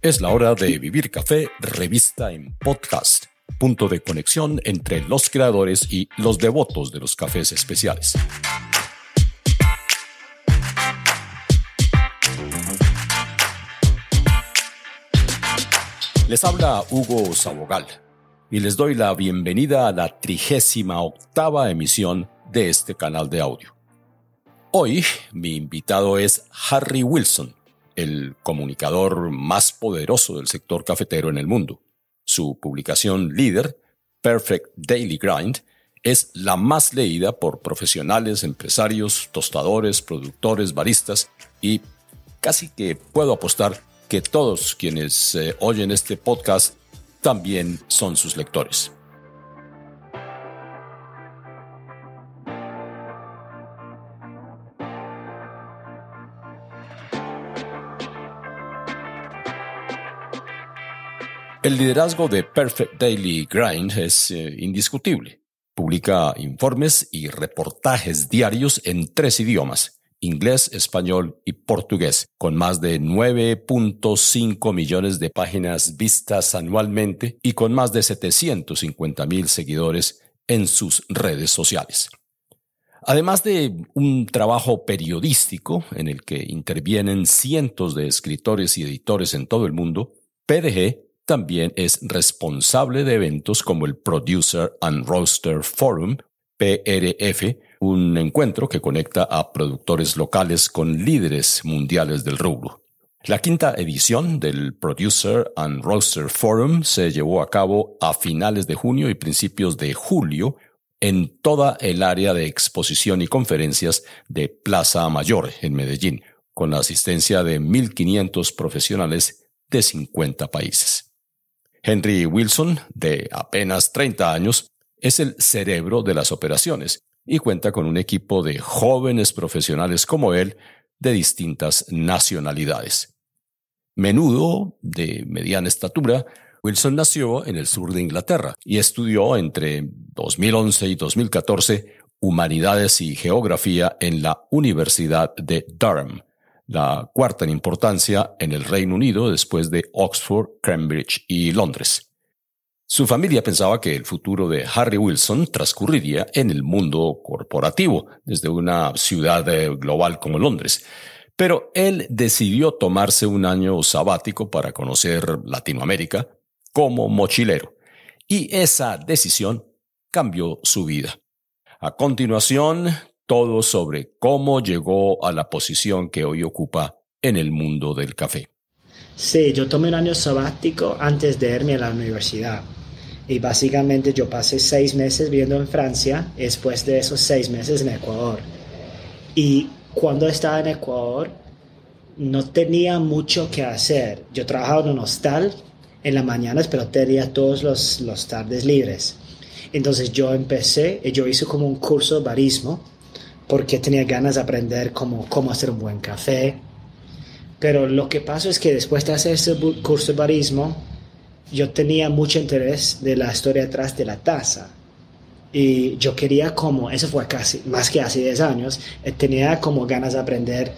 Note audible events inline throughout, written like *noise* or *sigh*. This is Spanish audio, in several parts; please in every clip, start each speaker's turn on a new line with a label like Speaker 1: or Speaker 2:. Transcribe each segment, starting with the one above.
Speaker 1: Es la hora de Vivir Café, revista en podcast, punto de conexión entre los creadores y los devotos de los cafés especiales. Les habla Hugo Sabogal y les doy la bienvenida a la trigésima octava emisión de este canal de audio. Hoy mi invitado es Harry Wilson, el comunicador más poderoso del sector cafetero en el mundo. Su publicación líder, Perfect Daily Grind, es la más leída por profesionales, empresarios, tostadores, productores, baristas y casi que puedo apostar que todos quienes eh, oyen este podcast también son sus lectores. El liderazgo de Perfect Daily Grind es eh, indiscutible. Publica informes y reportajes diarios en tres idiomas, inglés, español y portugués, con más de 9.5 millones de páginas vistas anualmente y con más de 750 mil seguidores en sus redes sociales. Además de un trabajo periodístico en el que intervienen cientos de escritores y editores en todo el mundo, PDG también es responsable de eventos como el Producer and Roaster Forum, PRF, un encuentro que conecta a productores locales con líderes mundiales del rubro. La quinta edición del Producer and Roaster Forum se llevó a cabo a finales de junio y principios de julio en toda el área de exposición y conferencias de Plaza Mayor en Medellín, con la asistencia de 1.500 profesionales de 50 países. Henry Wilson, de apenas 30 años, es el cerebro de las operaciones y cuenta con un equipo de jóvenes profesionales como él de distintas nacionalidades. Menudo, de mediana estatura, Wilson nació en el sur de Inglaterra y estudió entre 2011 y 2014 Humanidades y Geografía en la Universidad de Durham, la cuarta en importancia en el Reino Unido después de Oxford, Cambridge y Londres. Su familia pensaba que el futuro de Harry Wilson transcurriría en el mundo corporativo, desde una ciudad eh, global como Londres. Pero él decidió tomarse un año sabático para conocer Latinoamérica como mochilero. Y esa decisión cambió su vida. A continuación, todo sobre cómo llegó a la posición que hoy ocupa en el mundo del café.
Speaker 2: Sí, yo tomé un año sabático antes de irme a la universidad. Y básicamente yo pasé seis meses viviendo en Francia, después de esos seis meses en Ecuador. Y cuando estaba en Ecuador, no tenía mucho que hacer. Yo trabajaba en un hostal en las mañanas, pero tenía todos los, los tardes libres. Entonces yo empecé, yo hice como un curso de barismo, porque tenía ganas de aprender cómo, cómo hacer un buen café. Pero lo que pasó es que después de hacer ese curso de barismo, yo tenía mucho interés de la historia detrás de la taza. Y yo quería como, eso fue casi, más que hace 10 años, eh, tenía como ganas de aprender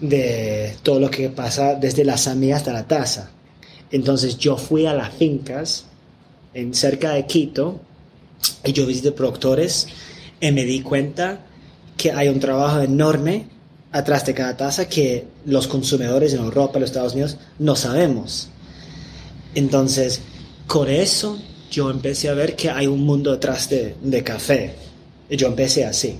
Speaker 2: de todo lo que pasa desde la samía hasta la taza. Entonces yo fui a las fincas en cerca de Quito y yo visité productores y me di cuenta que hay un trabajo enorme atrás de cada taza que los consumidores en Europa, los Estados Unidos, no sabemos. Entonces, con eso yo empecé a ver que hay un mundo detrás de, de café. Yo empecé así.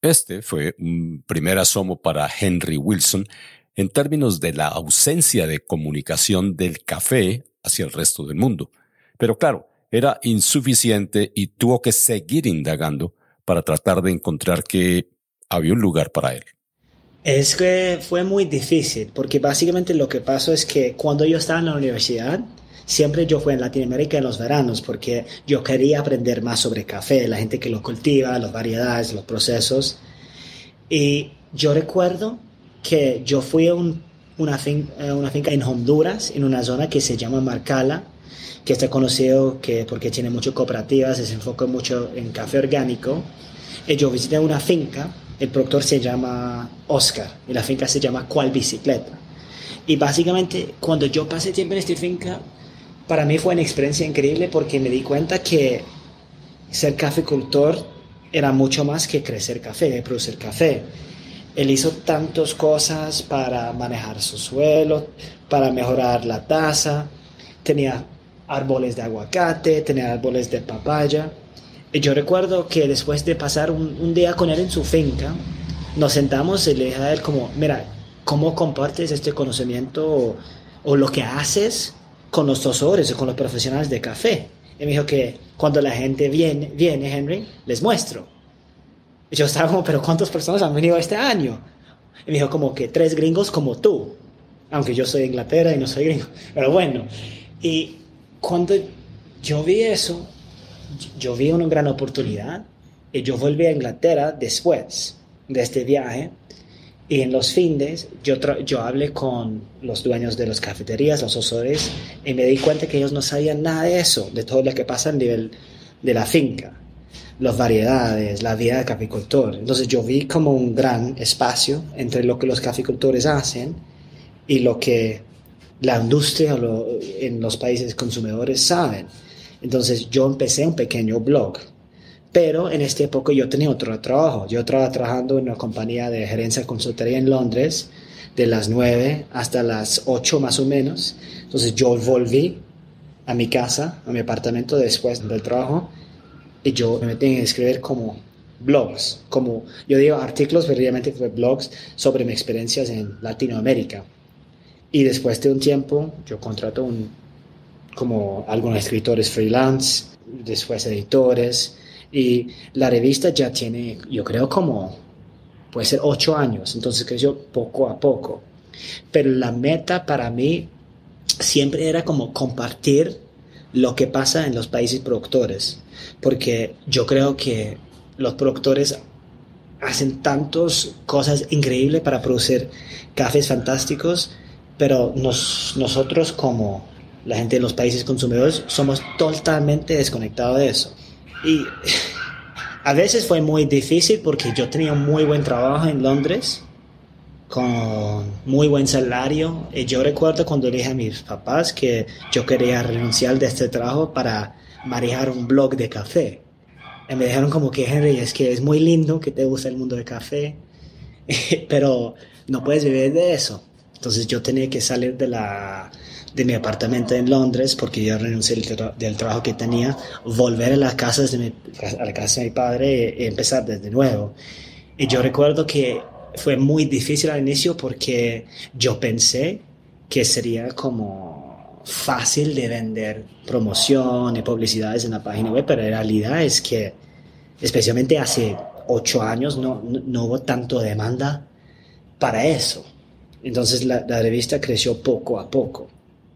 Speaker 1: Este fue un primer asomo para Henry Wilson en términos de la ausencia de comunicación del café hacia el resto del mundo. Pero claro, era insuficiente y tuvo que seguir indagando para tratar de encontrar que había un lugar para él.
Speaker 2: Es que fue muy difícil, porque básicamente lo que pasó es que cuando yo estaba en la universidad, siempre yo fui en Latinoamérica en los veranos, porque yo quería aprender más sobre café, la gente que lo cultiva, las variedades, los procesos. Y yo recuerdo que yo fui a una, finca, una finca en Honduras, en una zona que se llama Marcala, que está conocido que, porque tiene muchas cooperativas, se enfoca mucho en café orgánico. Y yo visité una finca el productor se llama Oscar y la finca se llama Cual Bicicleta. Y básicamente cuando yo pasé tiempo en esta finca, para mí fue una experiencia increíble porque me di cuenta que ser cafecultor era mucho más que crecer café, producir café. Él hizo tantas cosas para manejar su suelo, para mejorar la taza, tenía árboles de aguacate, tenía árboles de papaya. Y yo recuerdo que después de pasar un, día con él en su finca, nos sentamos y le dije a él como, mira, ¿cómo compartes este conocimiento o, lo que haces con los tosores o con los profesionales de café? Y me dijo que cuando la gente viene, viene Henry, les muestro. Y yo estaba como, pero ¿cuántas personas han venido este año? Y me dijo como que tres gringos como tú, aunque yo soy de Inglaterra y no soy gringo, *laughs* pero bueno. Y cuando yo vi eso, yo vi una gran oportunidad y yo volví a Inglaterra después de este viaje y en los fines yo, yo hablé con los dueños de las cafeterías, los osores, y me di cuenta que ellos no sabían nada de eso, de todo lo que pasa a nivel de la finca, las variedades, la vida del caficultor. Entonces yo vi como un gran espacio entre lo que los caficultores hacen y lo que la industria en los países consumidores saben. Entonces yo empecé un pequeño blog pero en esta época yo tenía otro trabajo. Yo estaba trabajando en una compañía de gerencia consultoría en Londres de las 9 hasta las 8 más o menos. Entonces yo volví a mi casa, a mi apartamento después del trabajo y yo me metí a escribir como blogs, como yo digo artículos, pero realmente fue blogs sobre mis experiencias en Latinoamérica. Y después de un tiempo yo contrato un, como algunos escritores freelance, después editores, y la revista ya tiene, yo creo, como, puede ser ocho años, entonces creció poco a poco. Pero la meta para mí siempre era como compartir lo que pasa en los países productores, porque yo creo que los productores hacen tantas cosas increíbles para producir cafés fantásticos, pero nosotros como la gente de los países consumidores somos totalmente desconectados de eso. Y *laughs* a veces fue muy difícil porque yo tenía muy buen trabajo en Londres, con muy buen salario. Y yo recuerdo cuando dije a mis papás que yo quería renunciar de este trabajo para manejar un blog de café. Y me dijeron como que, Henry, es que es muy lindo que te guste el mundo del café, *laughs* pero no puedes vivir de eso. Entonces yo tenía que salir de la de mi apartamento en Londres porque yo renuncié del, trabajo que tenía, volver a, las casas de mi, a la casa de mi padre y, empezar desde nuevo. Y yo recuerdo que fue muy difícil al inicio porque yo pensé que sería como fácil de vender promoción y publicidades en la página web, pero la realidad es que especialmente hace ocho años no, no, hubo tanto demanda para eso. Entonces la, la, revista creció poco a poco.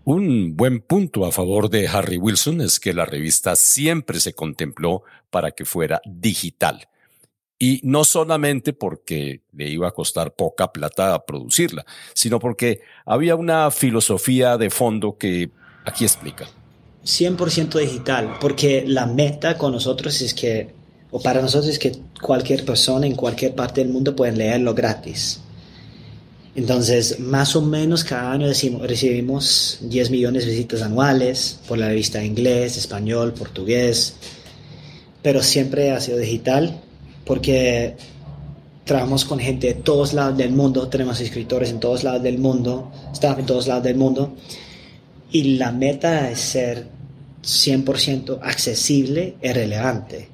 Speaker 1: Un buen punto a favor de Harry Wilson es que la revista siempre se contempló para que fuera digital. Y no solamente porque le iba a costar poca plata producirla, sino porque había una filosofía de fondo que aquí explica.
Speaker 2: 100% digital, porque la meta con nosotros es que, o para nosotros es que cualquier persona en cualquier parte del mundo puede leerlo gratis. Entonces, más o menos cada año recibimos 10 millones de visitas anuales por la revista inglés, español, portugués, pero siempre ha sido digital porque trabajamos con gente de todos lados del mundo, tenemos escritores en todos lados del mundo, staff en todos lados del mundo, y la meta es ser 100% accesible y relevante.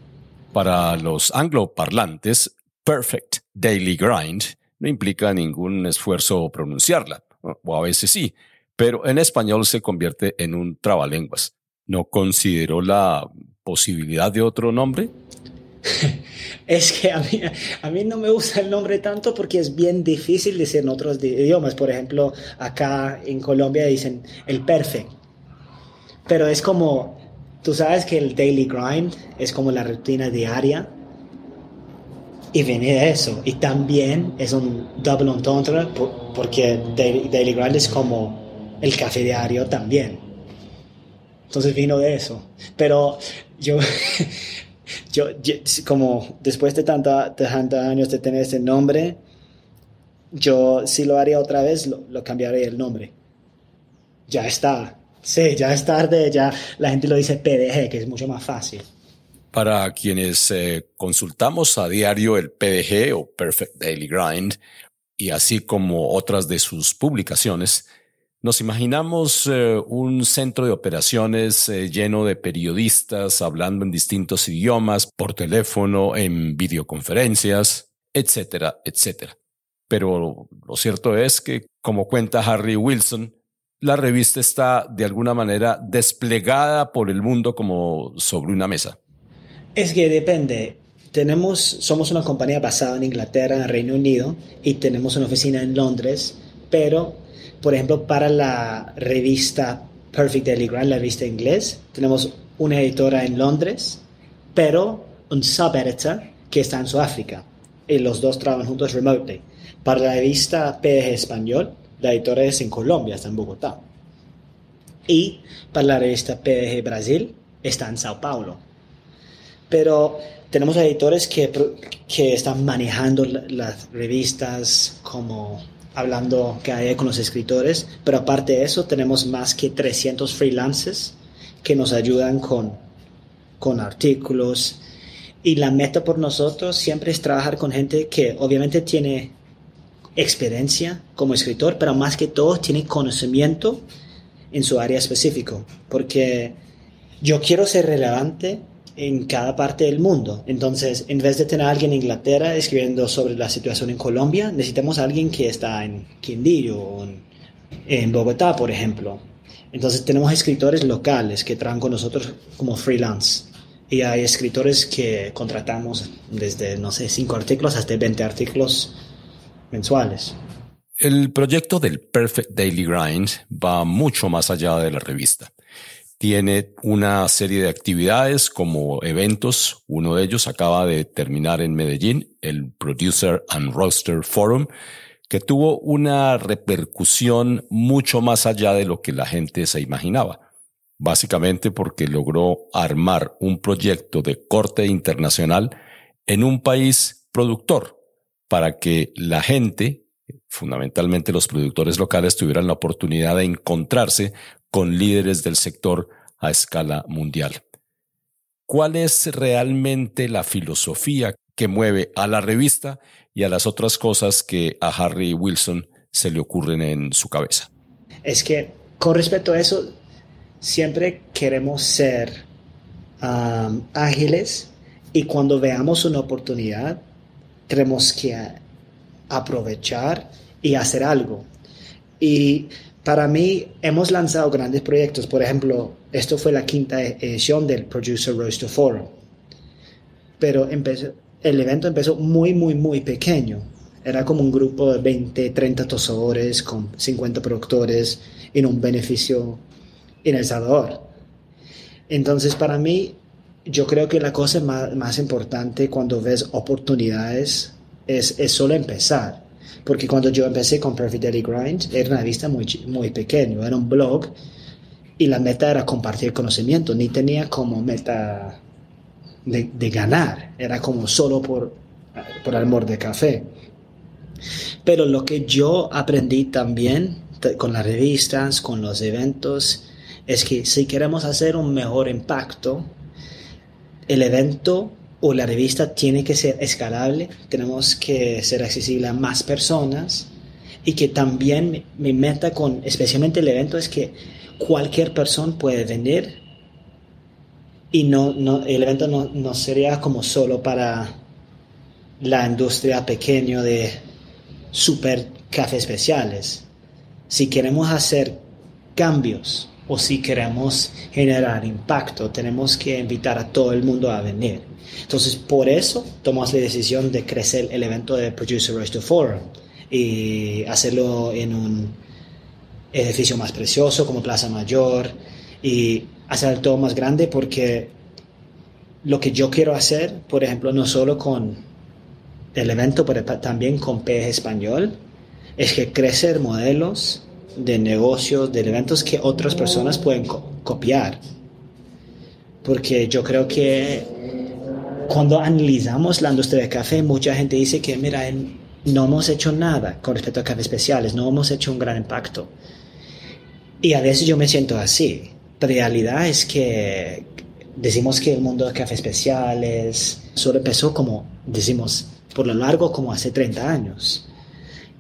Speaker 1: Para los angloparlantes, Perfect Daily Grind no implica ningún esfuerzo pronunciarla, o a veces sí, pero en español se convierte en un trabalenguas. ¿No consideró la posibilidad de otro nombre? *laughs*
Speaker 2: es que a mí, a mí, no me gusta el nombre tanto porque es bien difícil decir en otros idiomas. Por ejemplo, acá en Colombia dicen el perfect. Pero es como, tú sabes que el daily grind es como la rutina diaria y viene de eso. Y también es un double entendre porque Daily, Grind es como el café diario también. Entonces vino de eso. Pero yo, *laughs* yo, como después de, tanta, de tantos años de tener ese nombre, yo si lo haría otra vez, lo, lo cambiaría el nombre. Ya está. Sí, ya es tarde, ya la gente lo dice PDG, que es mucho más fácil.
Speaker 1: Para quienes eh, consultamos a diario el PDG o Perfect Daily Grind, y así como otras de sus publicaciones, nos imaginamos eh, un centro de operaciones eh, lleno de periodistas hablando en distintos idiomas, por teléfono, en videoconferencias, etcétera, etcétera. Pero lo cierto es que, como cuenta Harry Wilson, la revista está de alguna manera desplegada por el mundo como sobre una mesa.
Speaker 2: Es que depende. Tenemos, somos una compañía basada en Inglaterra, en Reino Unido, y tenemos una oficina en Londres, pero, por ejemplo, para la revista Perfect Daily Grind, la revista inglés, tenemos una editora en Londres, pero un sub-editor que está en Sudáfrica, y los dos trabajan juntos remotely. Para la revista PDG Español, la editora es en Colombia, está en Bogotá. Y para la revista PDG Brasil, está en Sao Paulo pero tenemos editores que, que están manejando las revistas como hablando que hay con los escritores, pero aparte de eso tenemos más que 300 freelancers que nos ayudan con, con artículos. Y la meta por nosotros siempre es trabajar con gente que obviamente tiene experiencia como escritor, pero más que todo tiene conocimiento en su área específico, porque yo quiero ser relevante en cada parte del mundo. Entonces, en vez de tener a alguien en Inglaterra escribiendo sobre la situación en Colombia, necesitamos a alguien que está en Quindío o en, Bogotá, por ejemplo. Entonces, tenemos escritores locales que trabajan con nosotros como freelance. Y hay escritores que contratamos desde, no sé, 5 artículos hasta 20 artículos mensuales.
Speaker 1: El proyecto del Perfect Daily Grind va mucho más allá de la revista. Tiene una serie de actividades como eventos. Uno de ellos acaba de terminar en Medellín, el Producer and Roster Forum, que tuvo una repercusión mucho más allá de lo que la gente se imaginaba. Básicamente porque logró armar un proyecto de corte internacional en un país productor para que la gente, fundamentalmente los productores locales, tuvieran la oportunidad de encontrarse con líderes del sector a escala mundial. ¿Cuál es realmente la filosofía que mueve a la revista y a las otras cosas que a Harry Wilson se le ocurren en su cabeza?
Speaker 2: Es que con respecto a eso, siempre queremos ser um, ágiles y cuando veamos una oportunidad, tenemos que aprovechar y hacer algo. Y para mí hemos lanzado grandes proyectos. Por ejemplo, esto fue la quinta edición del Producer Roaster Forum. Pero empezó, el evento empezó muy, muy, muy pequeño. Era como un grupo de 20, 30 tosadores con 50 productores en un beneficio en El Salvador. Entonces, para mí, yo creo que la cosa más, más importante cuando ves oportunidades es, es solo empezar porque cuando yo empecé con Perfect Daily Grind, era una revista muy, muy pequeño, era un blog y la meta era compartir conocimiento, ni tenía como meta de, de ganar, era como solo por, por amor de café. Pero lo que yo aprendí también con las revistas, con los eventos, es que si queremos hacer un mejor impacto, el evento o la revista tiene que ser escalable, tenemos que ser accesible a más personas y que también mi meta con especialmente el evento es que cualquier persona puede venir y no, no el evento no, no, sería como solo para la industria pequeña de super cafés especiales. Si queremos hacer cambios o si queremos generar impacto, tenemos que invitar a todo el mundo a venir. Entonces, por eso tomamos la decisión de crecer el evento de Producer Roaster Forum y hacerlo en un edificio más precioso como Plaza Mayor y hacer todo más grande porque lo que yo quiero hacer, por ejemplo, no solo con el evento, pero también con PG Español, es que crecer modelos de negocios, de eventos que otras personas pueden copiar. Porque yo creo que cuando analizamos la industria del café, mucha gente dice que, mira, no hemos hecho nada con respecto a cafés especiales, no hemos hecho un gran impacto. Y a veces yo me siento así. La realidad es que decimos que el mundo de cafés especiales solo empezó como, decimos, por lo largo como hace 30 años.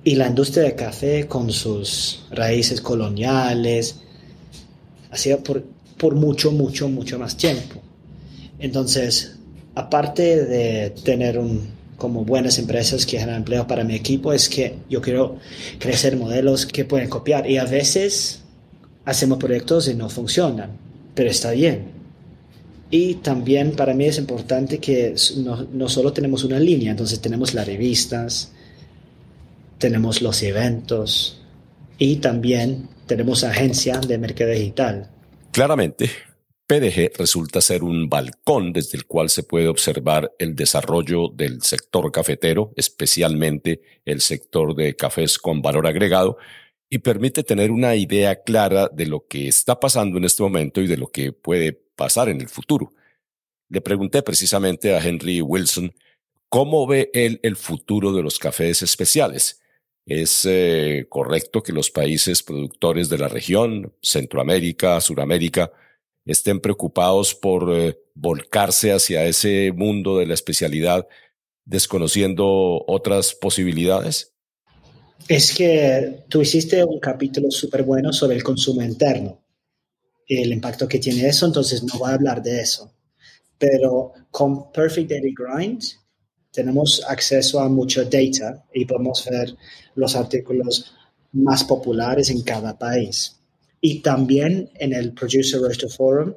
Speaker 2: Y la industria del café con sus raíces coloniales ha sido por, por mucho, mucho, mucho más tiempo. Entonces, aparte de tener un, como buenas empresas que generan empleo para mi equipo, es que yo quiero crecer modelos que pueden copiar. Y a veces hacemos proyectos y no funcionan, pero está bien. Y también para mí es importante que no, no solo tenemos una línea, entonces tenemos las revistas, tenemos los eventos y también tenemos agencia de mercado digital.
Speaker 1: Claramente, PDG resulta ser un balcón desde el cual se puede observar el desarrollo del sector cafetero, especialmente el sector de cafés con valor agregado, y permite tener una idea clara de lo que está pasando en este momento y de lo que puede pasar en el futuro. Le pregunté precisamente a Henry Wilson cómo ve él el futuro de los cafés especiales. ¿Es eh, correcto que los países productores de la región, Centroamérica, Suramérica, estén preocupados por eh, volcarse hacia ese mundo de la especialidad, desconociendo otras posibilidades?
Speaker 2: Es que tú hiciste un capítulo súper bueno sobre el consumo interno, el impacto que tiene eso, entonces no voy a hablar de eso. Pero con Perfect Daily Grind tenemos acceso a mucho data y podemos ver los artículos más populares en cada país. Y también en el Producer Roaster Forum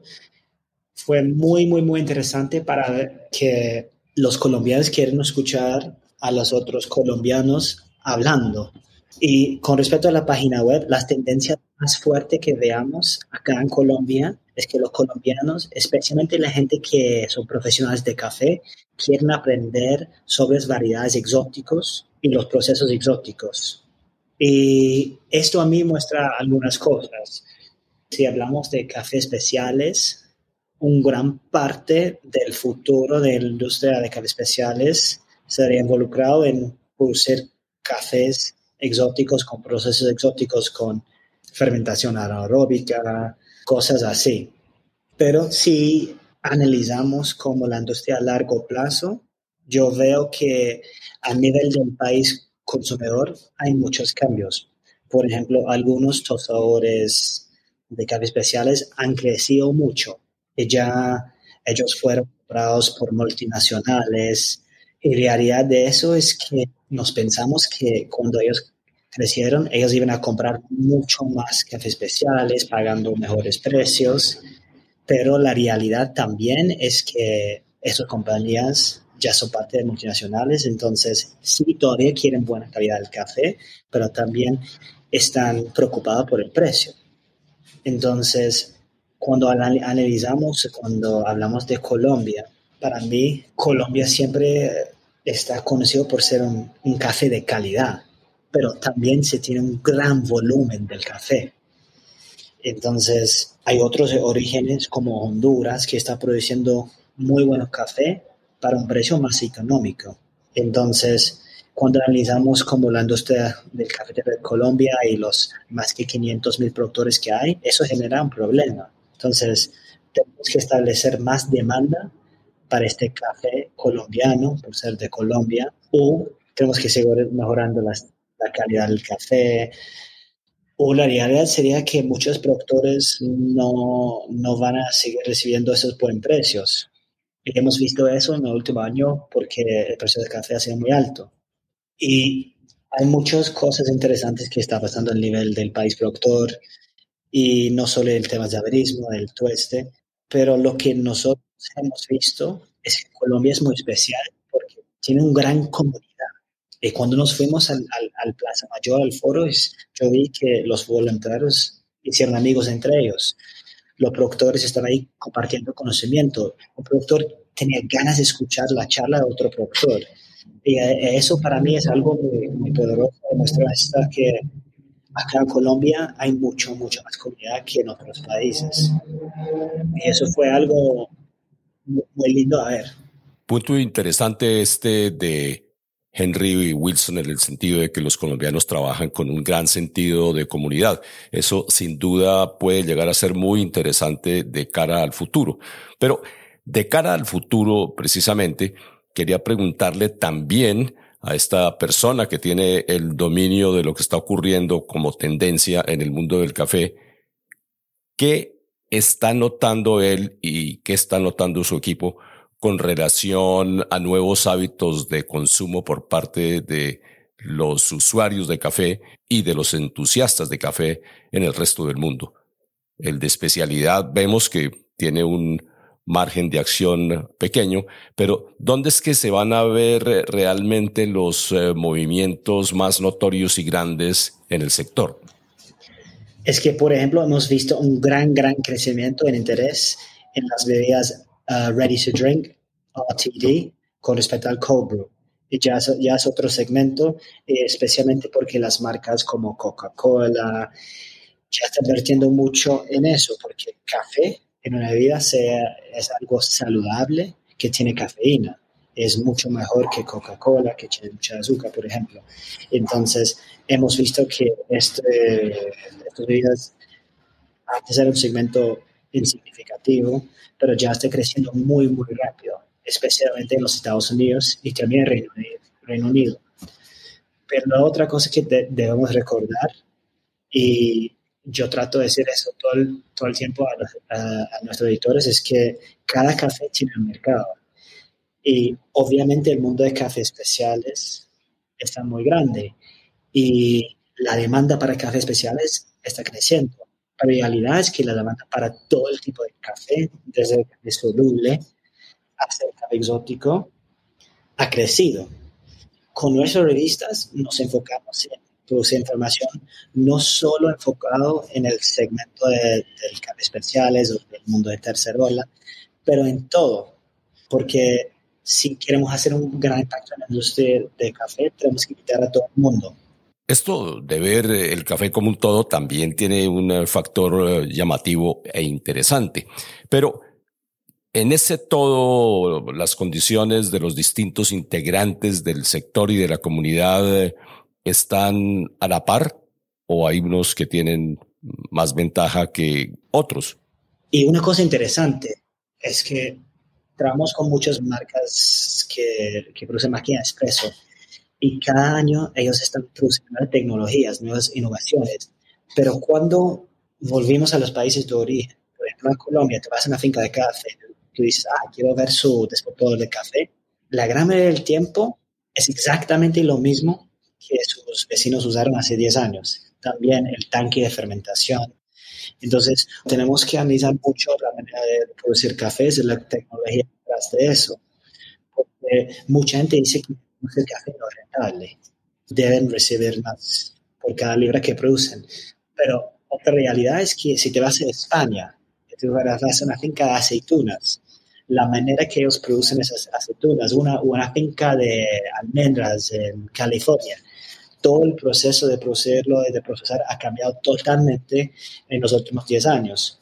Speaker 2: fue muy, muy, muy interesante para que los colombianos quieren escuchar a los otros colombianos hablando. Y con respecto a la página web, las tendencias más fuertes que veamos acá en Colombia es que los colombianos, especialmente la gente que son profesionales de café, quieren aprender sobre variedades exóticos y los procesos exóticos. Y esto a mí muestra algunas cosas. Si hablamos de café especiales, un gran parte del futuro de la industria de café especiales sería involucrado en producir cafés exóticos con procesos exóticos con fermentación anaeróbica, cosas así. Pero si analizamos como la industria a largo plazo, yo veo que a nivel del país consumidor hay muchos cambios. Por ejemplo, algunos tostadores de café especiales han crecido mucho y ya ellos fueron comprados por multinacionales. Y la realidad de eso es que nos pensamos que cuando ellos crecieron, ellos iban a comprar mucho más cafés especiales, pagando mejores precios, pero la realidad también es que esas compañías ya son parte de multinacionales, entonces sí todavía quieren buena calidad del café, pero también están preocupados por el precio. Entonces, cuando analizamos, cuando hablamos de Colombia, para mí Colombia siempre está conocido por ser un, café de calidad, pero también se tiene un gran volumen del café. Entonces, hay otros orígenes como Honduras que está produciendo muy buenos café para un precio más económico. Entonces, cuando analizamos como la industria del café de Colombia y los más que 500 mil productores que hay, eso genera un problema. Entonces, tenemos que establecer más demanda para este café colombiano, por ser de Colombia, o tenemos que seguir mejorando la calidad del café, o la realidad sería que muchos productores no, no van a seguir recibiendo esos buenos precios. Y hemos visto eso en el último año porque el precio del café ha sido muy alto. Y hay muchas cosas interesantes que está pasando a nivel del país productor y no solo el tema de averismo, del tueste, pero lo que nosotros hemos visto es que Colombia es muy especial porque tiene un gran comunidad y cuando nos fuimos al, al, Plaza Mayor, al foro, yo vi que los voluntarios hicieron amigos entre ellos. Los productores están ahí compartiendo conocimiento. Un productor tenía ganas de escuchar la charla de otro productor. Y eh, eso para mí es algo muy, poderoso. Demuestra que acá en Colombia hay mucho, mucha más comunidad que en otros países. Y eso fue algo muy lindo a ver.
Speaker 1: Punto interesante este de Henry Wilson en el sentido de que los colombianos trabajan con un gran sentido de comunidad. Eso sin duda puede llegar a ser muy interesante de cara al futuro. Pero de cara al futuro, precisamente, quería preguntarle también a esta persona que tiene el dominio de lo que está ocurriendo como tendencia en el mundo del café, ¿qué está notando él y qué está notando su equipo con relación a nuevos hábitos de consumo por parte de los usuarios de café y de los entusiastas de café en el resto del mundo. El de especialidad vemos que tiene un margen de acción pequeño, pero ¿dónde es que se van a ver realmente los eh, movimientos más notorios y grandes en el sector?
Speaker 2: Es que, por ejemplo, hemos visto un gran, gran crecimiento en interés en las bebidas Uh, ready to Drink, RTD, con respecto al cold brew. Y ya es, ya es otro segmento, eh, especialmente porque las marcas como Coca-Cola ya están vertiendo mucho en eso, porque café en una bebida sea, es algo saludable que tiene cafeína. Es mucho mejor que Coca-Cola, que tiene mucha azúcar, por ejemplo. Entonces, hemos visto que este, estas bebidas antes era un segmento insignificativo, pero ya está creciendo muy, muy rápido, especialmente en los Estados Unidos y también en Reino. Reino Unido. Pero la otra cosa que debemos recordar, y yo trato de decir eso todo el, todo el tiempo a, nuestros editores, es que cada café tiene un mercado. Y obviamente el mundo de cafés especiales está muy grande y la demanda para cafés especiales está creciendo. La realidad es que la demanda para todo el tipo de café, desde el café soluble hasta el café exótico, ha crecido. Con nuestras revistas nos enfocamos en producir información no solo enfocado en el segmento de, del café especiales o del mundo de tercera ola, pero en todo, porque si queremos hacer un gran impacto en la industria de café, tenemos que invitar a todo el mundo
Speaker 1: esto de ver el café como un todo también tiene un eh, factor eh, llamativo e interesante. Pero en ese todo, las condiciones de los distintos integrantes del sector y de la comunidad eh, están a la par o hay unos que tienen más ventaja que otros.
Speaker 2: Y una cosa interesante es que trabajamos con muchas marcas que, que producen máquinas expreso y cada año ellos están produciendo tecnologías, nuevas innovaciones. Pero cuando volvimos a los países de origen, por ejemplo, en Colombia, te vas a una finca de café, tú dices, ah, quiero ver su despotor de café. La gran mayoría del tiempo es exactamente lo mismo que sus vecinos usaron hace 10 años. También el tanque de fermentación. Entonces, tenemos que analizar mucho la manera de producir cafés y la tecnología detrás de eso. Porque mucha gente dice que el café no es rentable. Deben recibir más por cada libra que producen. Pero otra realidad es que si te vas a España, te vas a una finca de aceitunas, la manera que ellos producen esas aceitunas, una, una finca de almendras en California, todo el proceso de producirlo y de procesar ha cambiado totalmente en los últimos 10 años.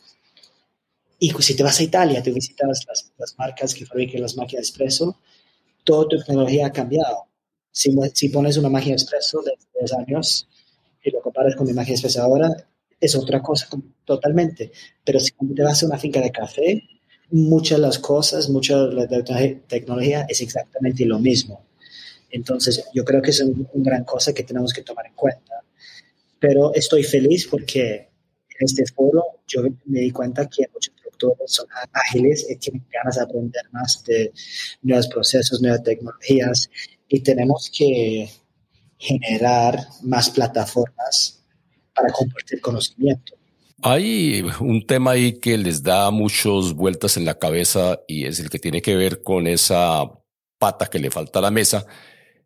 Speaker 2: Y si te vas a Italia, te visitas las, marcas que fabrican las máquinas de espresso, toda tu tecnología ha cambiado. Si, pones una máquina expreso de 10 años y lo comparas con mi máquina expreso ahora, es otra cosa totalmente. Pero si te vas a una finca de café, muchas de las cosas, mucha de la tecnología es exactamente lo mismo. Entonces, yo creo que es una un gran cosa que tenemos que tomar en cuenta. Pero estoy feliz porque en este foro yo me di cuenta que muchos productores son ágiles y tienen ganas de aprender más de nuevos procesos, nuevas tecnologías y tenemos que generar más plataformas para compartir conocimiento.
Speaker 1: Hay un tema ahí que les da muchas vueltas en la cabeza y es el que tiene que ver con esa pata que le falta a la mesa,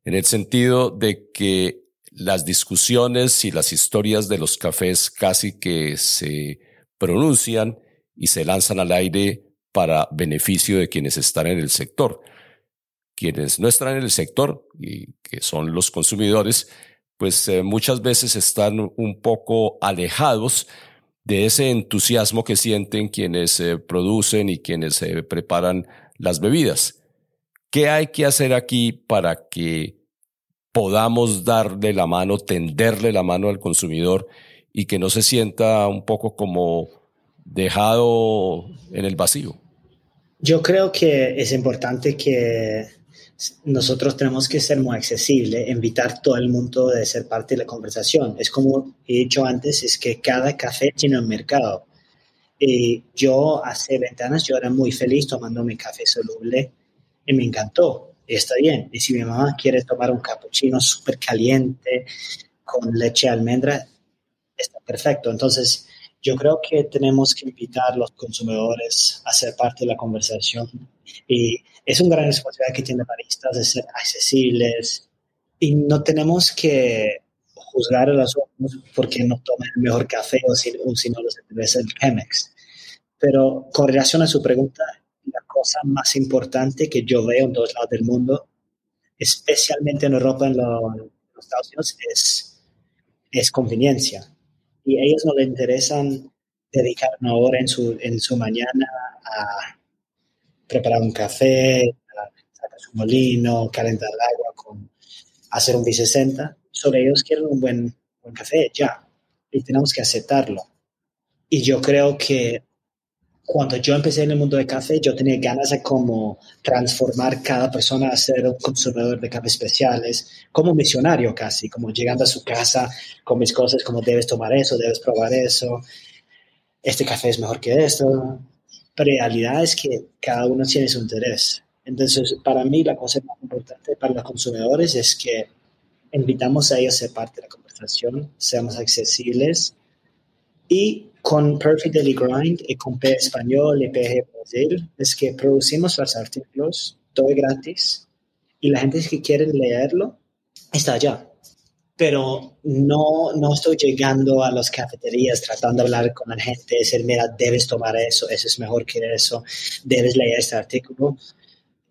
Speaker 1: en el sentido de que las discusiones y las historias de los cafés casi que se pronuncian y se lanzan al aire para beneficio de quienes están en el sector. Quienes no están en el sector y que son los consumidores, pues eh, muchas veces están un poco alejados de ese entusiasmo que sienten quienes eh, producen y quienes eh, preparan las bebidas. ¿Qué hay que hacer aquí para que podamos darle la mano, tenderle la mano al consumidor y que no se sienta un poco como dejado en el vacío?
Speaker 2: Yo creo que es importante que nosotros tenemos que ser muy accesibles, invitar todo el mundo a ser parte de la conversación. Es como he dicho antes, es que cada café tiene un mercado. Y yo hace 20 años yo era muy feliz tomando mi café soluble me encantó. Está bien. Y si mi mamá quiere tomar un cappuccino súper caliente con leche de almendra, está perfecto. Entonces, yo creo que tenemos que invitar a los consumidores a ser parte de la conversación y es una gran responsabilidad que tiene baristas de ser accesibles y no tenemos que juzgar a los otros porque no toman el mejor café o si, si no los interesa el Chemex. Pero con relación a su pregunta, cosa más importante que yo veo en todos lados del mundo, especialmente en Europa, en, los Estados Unidos, es, es conveniencia. Y a ellos no les interesan dedicar una hora en su, en su mañana a preparar un café, sacar su molino, calentar el agua, con, hacer un B60. Solo ellos quieren un buen, buen café, ya. Y tenemos que aceptarlo. Y yo creo que cuando yo empecé en el mundo del café, yo tenía ganas de como transformar cada persona a ser un consumidor de café especiales, como misionario casi, como llegando a su casa con mis cosas, como debes tomar eso, debes probar eso, este café es mejor que esto, realidad es que cada uno tiene su interés. Entonces, para mí, la cosa más importante para los consumidores es que invitamos a ellos a ser parte de la conversación, seamos accesibles y con Perfect Daily Grind y con P Español y PG Brasil es que producimos los artículos todo gratis y la gente que quiere leerlo está allá pero no, no estoy llegando a las cafeterías tratando de hablar con la gente, decir, mira, debes tomar eso, eso es mejor que eso, debes leer este artículo.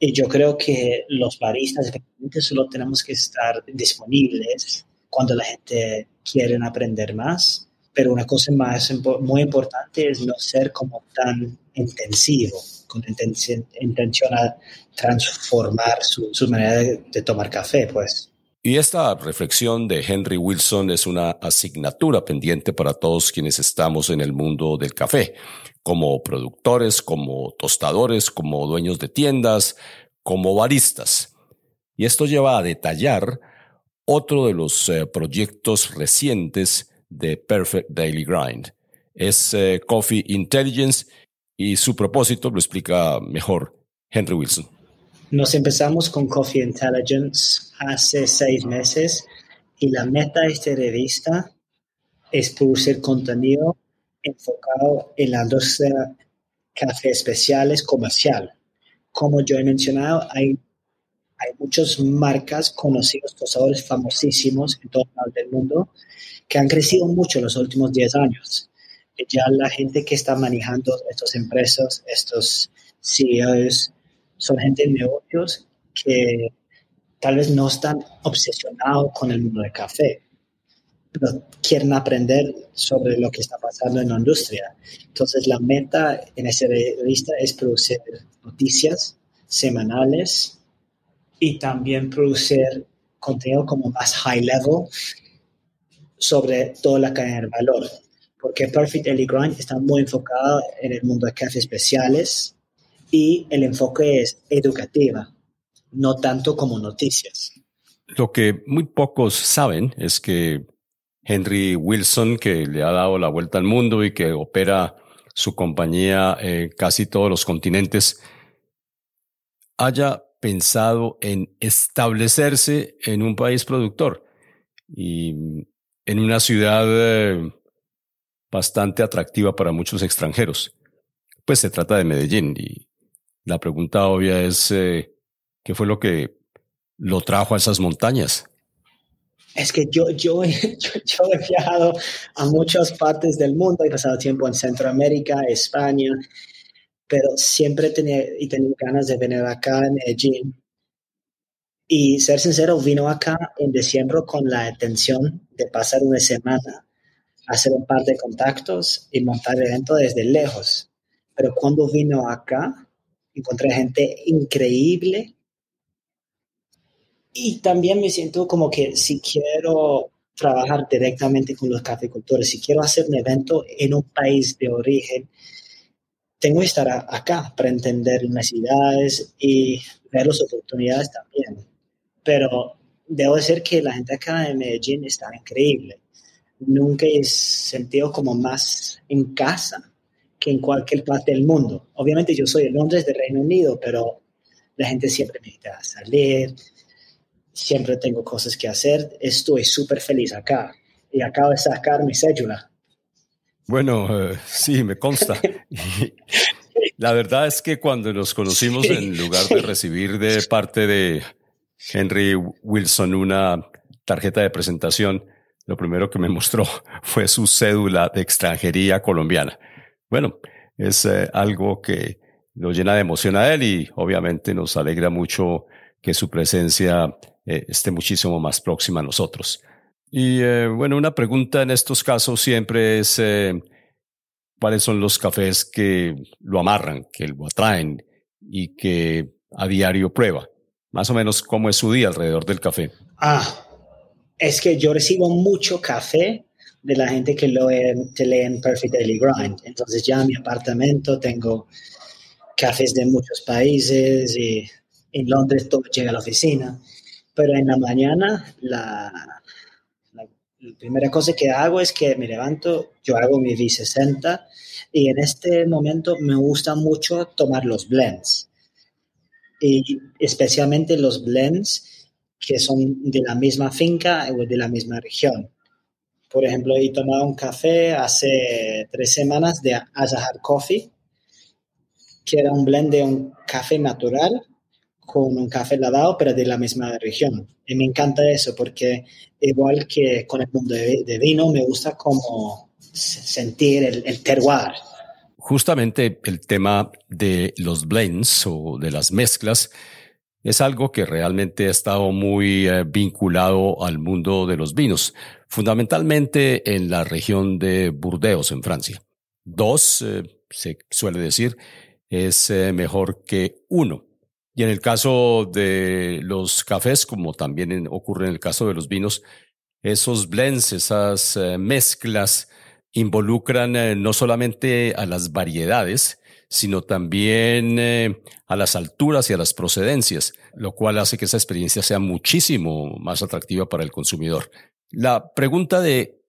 Speaker 2: Y yo creo que los baristas solo tenemos que estar disponibles cuando la gente quiere aprender más, pero una cosa más muy importante es no ser como tan intensivo, con intención, a transformar su, su manera de, de tomar café, pues.
Speaker 1: Y esta reflexión de Henry Wilson es una asignatura pendiente para todos quienes estamos en el mundo del café, como productores, como tostadores, como dueños de tiendas, como baristas. Y esto lleva a detallar otro de los eh, proyectos recientes de Perfect Daily Grind. Es eh, Coffee Intelligence y su propósito lo explica mejor Henry Wilson.
Speaker 2: Nos empezamos con Coffee Intelligence hace seis meses y la meta de esta revista es producir contenido enfocado en la industria café especiales comercial. Como yo he mencionado, hay, hay muchas marcas conocidos, tostadores famosísimos en todo el mundo que han crecido mucho en los últimos 10 años. ya la gente que está manejando estas empresas, estos CEOs, son gente de negocios que tal vez no están obsesionados con el mundo del café, pero quieren aprender sobre lo que está pasando en la industria. Entonces, la meta en esa revista es producir noticias semanales y también producir contenido como más high level sobre toda la cadena de valor. Porque Perfect Daily Grind está muy enfocado en el mundo de café especiales, y el enfoque es educativa, no tanto como noticias.
Speaker 1: Lo que muy pocos saben es que Henry Wilson, que le ha dado la vuelta al mundo y que opera su compañía en casi todos los continentes, haya pensado en establecerse en un país productor y en una ciudad eh, bastante atractiva para muchos extranjeros. Pues se trata de Medellín y la pregunta obvia es, eh, ¿qué fue lo que lo trajo a esas montañas?
Speaker 2: Es que yo, yo, *laughs* yo, he viajado a muchas partes del mundo, he pasado tiempo en Centroamérica, España, pero siempre tenía, y tenía ganas de venir acá en Medellín. Y ser sincero, vino acá en diciembre con la intención de pasar una semana, hacer un par de contactos y montar el evento desde lejos. Pero cuando vino acá, encontré gente increíble Y también me siento como que si quiero trabajar directamente con los caficultores, si quiero hacer un evento en un país de origen, tengo que estar acá para entender las necesidades y ver las oportunidades también. Pero debo decir que la gente acá en Medellín está increíble. Nunca he sentido como más en casa que en cualquier parte del mundo. Obviamente yo soy de Londres, de Reino Unido, pero la gente siempre me invita a salir, siempre tengo cosas que hacer. Estoy súper feliz acá y acabo de sacar mi cédula.
Speaker 1: Bueno, eh, sí, me consta. *laughs* La verdad es que cuando nos conocimos, en lugar de recibir de parte de Henry Wilson una tarjeta de presentación, lo primero que me mostró *laughs* fue su cédula de extranjería colombiana. Bueno, es eh, algo que lo llena de emoción a él y obviamente nos alegra mucho que su presencia eh, esté muchísimo más próxima a nosotros. Y eh, bueno, una pregunta en estos casos siempre es cuáles son los cafés que lo amarran, que lo atraen y que a diario prueba. Más o menos cómo es su día alrededor del café.
Speaker 2: Ah, es que yo recibo mucho café de la gente que lo que leen Perfect Daily Grind. Entonces ya en mi apartamento tengo cafés de muchos países y en Londres todo llega a la oficina. Pero en la mañana la, la, primera cosa que hago es que me levanto, yo hago mi V60 y en este momento me gusta mucho tomar los blends. Y especialmente los blends que son de la misma finca o de la misma región. Por ejemplo, he tomado un café hace tres semanas de Azahar Coffee, que era un blend de un café natural con un café lavado, pero de la misma región. Y me encanta eso porque igual que con el mundo de, vino, me gusta como sentir el, el terroir.
Speaker 1: Justamente el tema de los blends o de las mezclas es algo que realmente ha estado muy eh, vinculado al mundo de los vinos, fundamentalmente en la región de Burdeos, en Francia. Dos, eh, se suele decir, es eh, mejor que uno. Y en el caso de los cafés, como también ocurre en el caso de los vinos, esos blends, esas mezclas, involucran no solamente a las variedades, sino también eh, a las alturas y a las procedencias, lo cual hace que esa experiencia sea muchísimo más atractiva para el consumidor. La pregunta de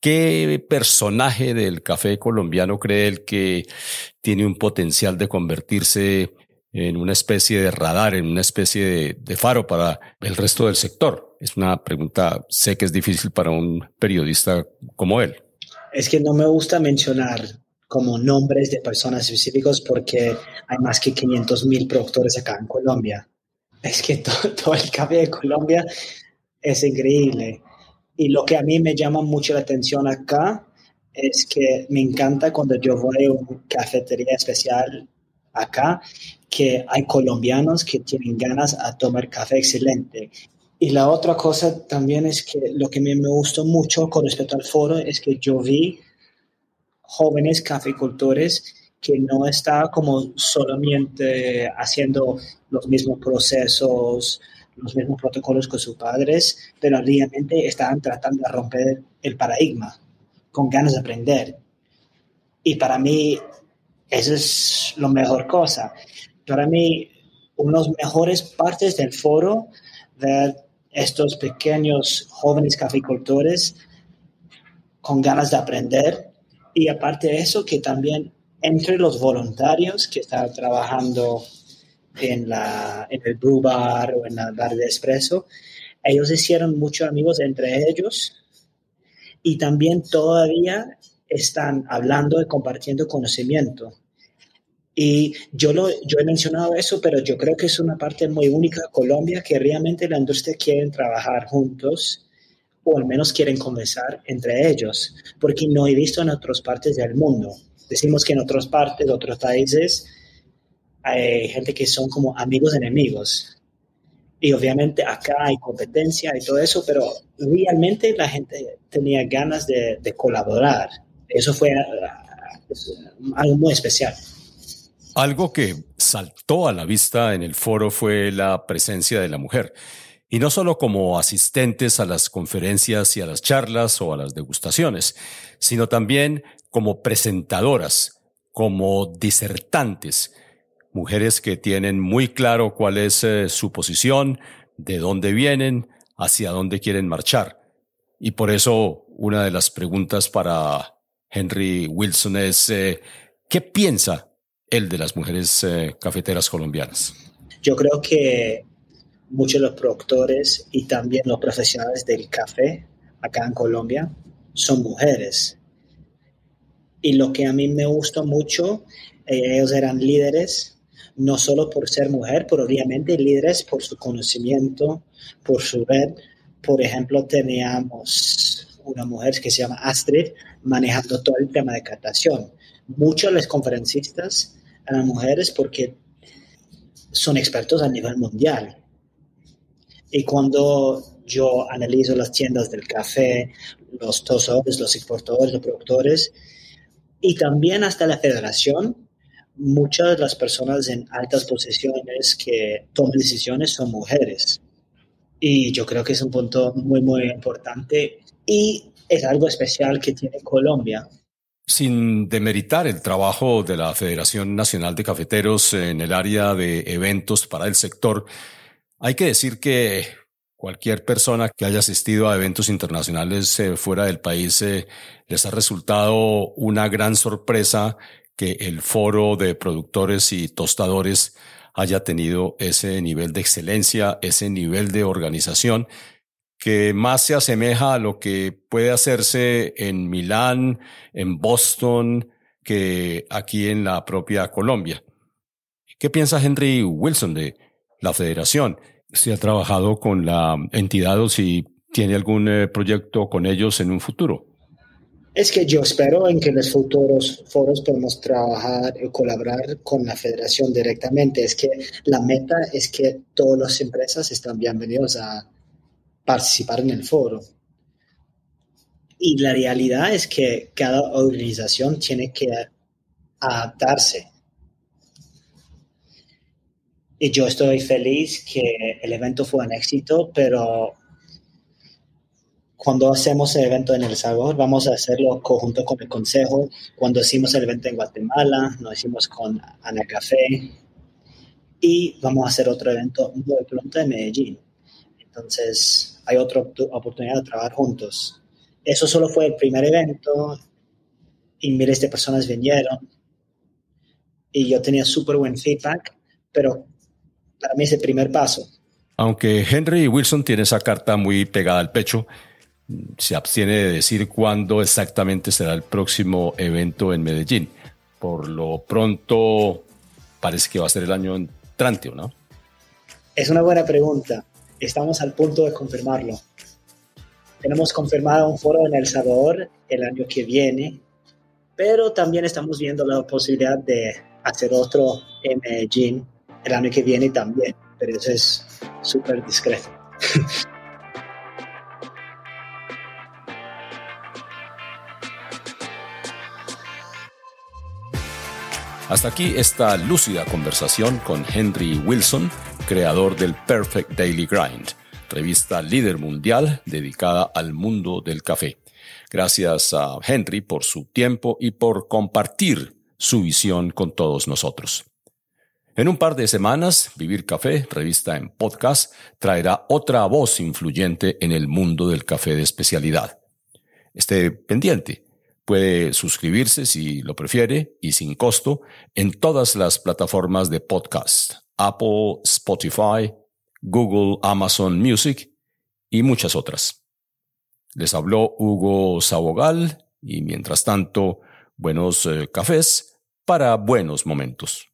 Speaker 1: ¿Qué personaje del café colombiano cree él que tiene un potencial de convertirse en una especie de radar, en una especie de, de, faro para el resto del sector? Es una pregunta, sé que es difícil para un periodista como él.
Speaker 2: Es que no me gusta mencionar como nombres de personas específicos porque hay más que 500 mil productores acá en Colombia. Es que *laughs* todo, el café de Colombia es increíble. Y lo que a mí me llama mucho la atención acá es que me encanta cuando yo voy a una cafetería especial acá, que hay colombianos que tienen ganas a tomar café excelente. Y la otra cosa también es que lo que me, me gustó mucho con respecto al foro es que yo vi jóvenes caficultores que no está como solamente haciendo los mismos procesos, los mismos protocolos que sus padres, pero realmente estaban tratando de romper el paradigma con ganas de aprender. Y para mí, eso es lo mejor cosa. Para mí, una de las mejores partes del foro, ver estos pequeños jóvenes caficultores con ganas de aprender y aparte de eso, que también entre los voluntarios que están trabajando en, la, en el brew bar o en el bar de espresso, ellos hicieron muchos amigos entre ellos y también todavía están hablando y compartiendo conocimiento. Y yo, lo, yo he mencionado eso, pero yo creo que es una parte muy única de Colombia que realmente la industria quiere trabajar juntos o al menos quieren conversar entre ellos, porque no he visto en otras partes del mundo. Decimos que en otras partes, otros países, hay gente que son como amigos enemigos. Y obviamente acá hay competencia y todo eso, pero realmente la gente tenía ganas de, de colaborar. Eso fue uh, algo muy especial.
Speaker 1: Algo que saltó a la vista en el foro fue la presencia de la mujer. Y no solo como asistentes a las conferencias y a las charlas o a las degustaciones, sino también como presentadoras, como disertantes, mujeres que tienen muy claro cuál es eh, su posición, de dónde vienen, hacia dónde quieren marchar. Y por eso una de las preguntas para Henry Wilson es, eh, ¿qué piensa él de las mujeres eh, cafeteras colombianas?
Speaker 2: Yo creo que muchos de los productores y también los profesionales del café acá en Colombia son mujeres. Y lo que a mí me gustó mucho, eh, ellos eran líderes, no solo por ser mujer, pero obviamente líderes por su conocimiento, por su red. Por ejemplo, teníamos una mujer que se llama Astrid manejando todo el tema de captación. Muchos de los conferencistas eran mujeres porque son expertos a nivel mundial y cuando yo analizo las tiendas del café, los tosadores, los exportadores, los productores, y también hasta la federación, muchas de las personas en altas posiciones que toman decisiones son mujeres. Y yo creo que es un punto muy, muy importante y es algo especial que tiene Colombia.
Speaker 1: Sin demeritar el trabajo de la Federación Nacional de Cafeteros en el área de eventos para el sector, hay que decir que cualquier persona que haya asistido a eventos internacionales eh, fuera del país eh, les ha resultado una gran sorpresa que el foro de productores y tostadores haya tenido ese nivel de excelencia, ese nivel de organización que más se asemeja a lo que puede hacerse en Milán, en Boston, que aquí en la propia Colombia. ¿Qué piensa Henry Wilson de la federación. Si ha trabajado con la entidad o si tiene algún eh, proyecto con ellos en un futuro.
Speaker 2: Es que yo espero en que en los futuros foros podamos trabajar y colaborar con la federación directamente. Es que la meta es que todas las empresas están bienvenidos a participar en el foro. Y la realidad es que cada organización tiene que adaptarse y yo estoy feliz que el evento fue un éxito, pero cuando hacemos el evento en El Salvador, vamos a hacerlo conjunto con el Consejo. Cuando hicimos el evento en Guatemala, lo hicimos con Ana Café y vamos a hacer otro evento muy pronto en Medellín. Entonces, hay otra oportunidad de trabajar juntos. Eso solo fue el primer evento y miles de personas vinieron y yo tenía súper buen feedback, pero para mí es el primer paso.
Speaker 1: Aunque Henry Wilson tiene esa carta muy pegada al pecho, se abstiene de decir cuándo exactamente será el próximo evento en Medellín. Por lo pronto, parece que va a ser el año entrante, ¿no?
Speaker 2: Es una buena pregunta. Estamos al punto de confirmarlo. Tenemos confirmado un foro en El Salvador el año que viene, pero también estamos viendo la posibilidad de hacer otro en Medellín el año que viene también, pero eso es súper discreto.
Speaker 1: Hasta aquí esta lúcida conversación con Henry Wilson, creador del Perfect Daily Grind, revista líder mundial dedicada al mundo del café. Gracias a Henry por su tiempo y por compartir su visión con todos nosotros. En un par de semanas, Vivir Café, revista en podcast, traerá otra voz influyente en el mundo del café de especialidad. Esté pendiente. Puede suscribirse si lo prefiere y sin costo en todas las plataformas de podcast, Apple, Spotify, Google, Amazon Music y muchas otras. Les habló Hugo Sabogal y mientras tanto, buenos eh, cafés para buenos momentos.